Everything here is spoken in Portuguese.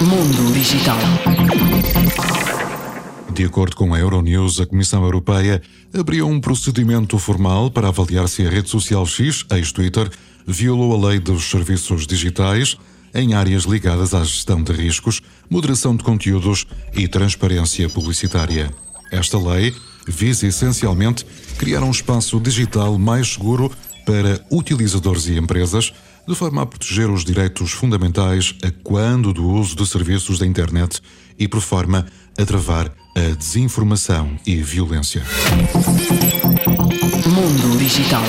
Mundo Digital. De acordo com a Euronews, a Comissão Europeia abriu um procedimento formal para avaliar se a rede social X, ex-Twitter, violou a lei dos serviços digitais em áreas ligadas à gestão de riscos, moderação de conteúdos e transparência publicitária. Esta lei visa essencialmente criar um espaço digital mais seguro para utilizadores e empresas, de forma a proteger os direitos fundamentais a quando do uso de serviços da internet e por forma a travar a desinformação e violência. Mundo Digital.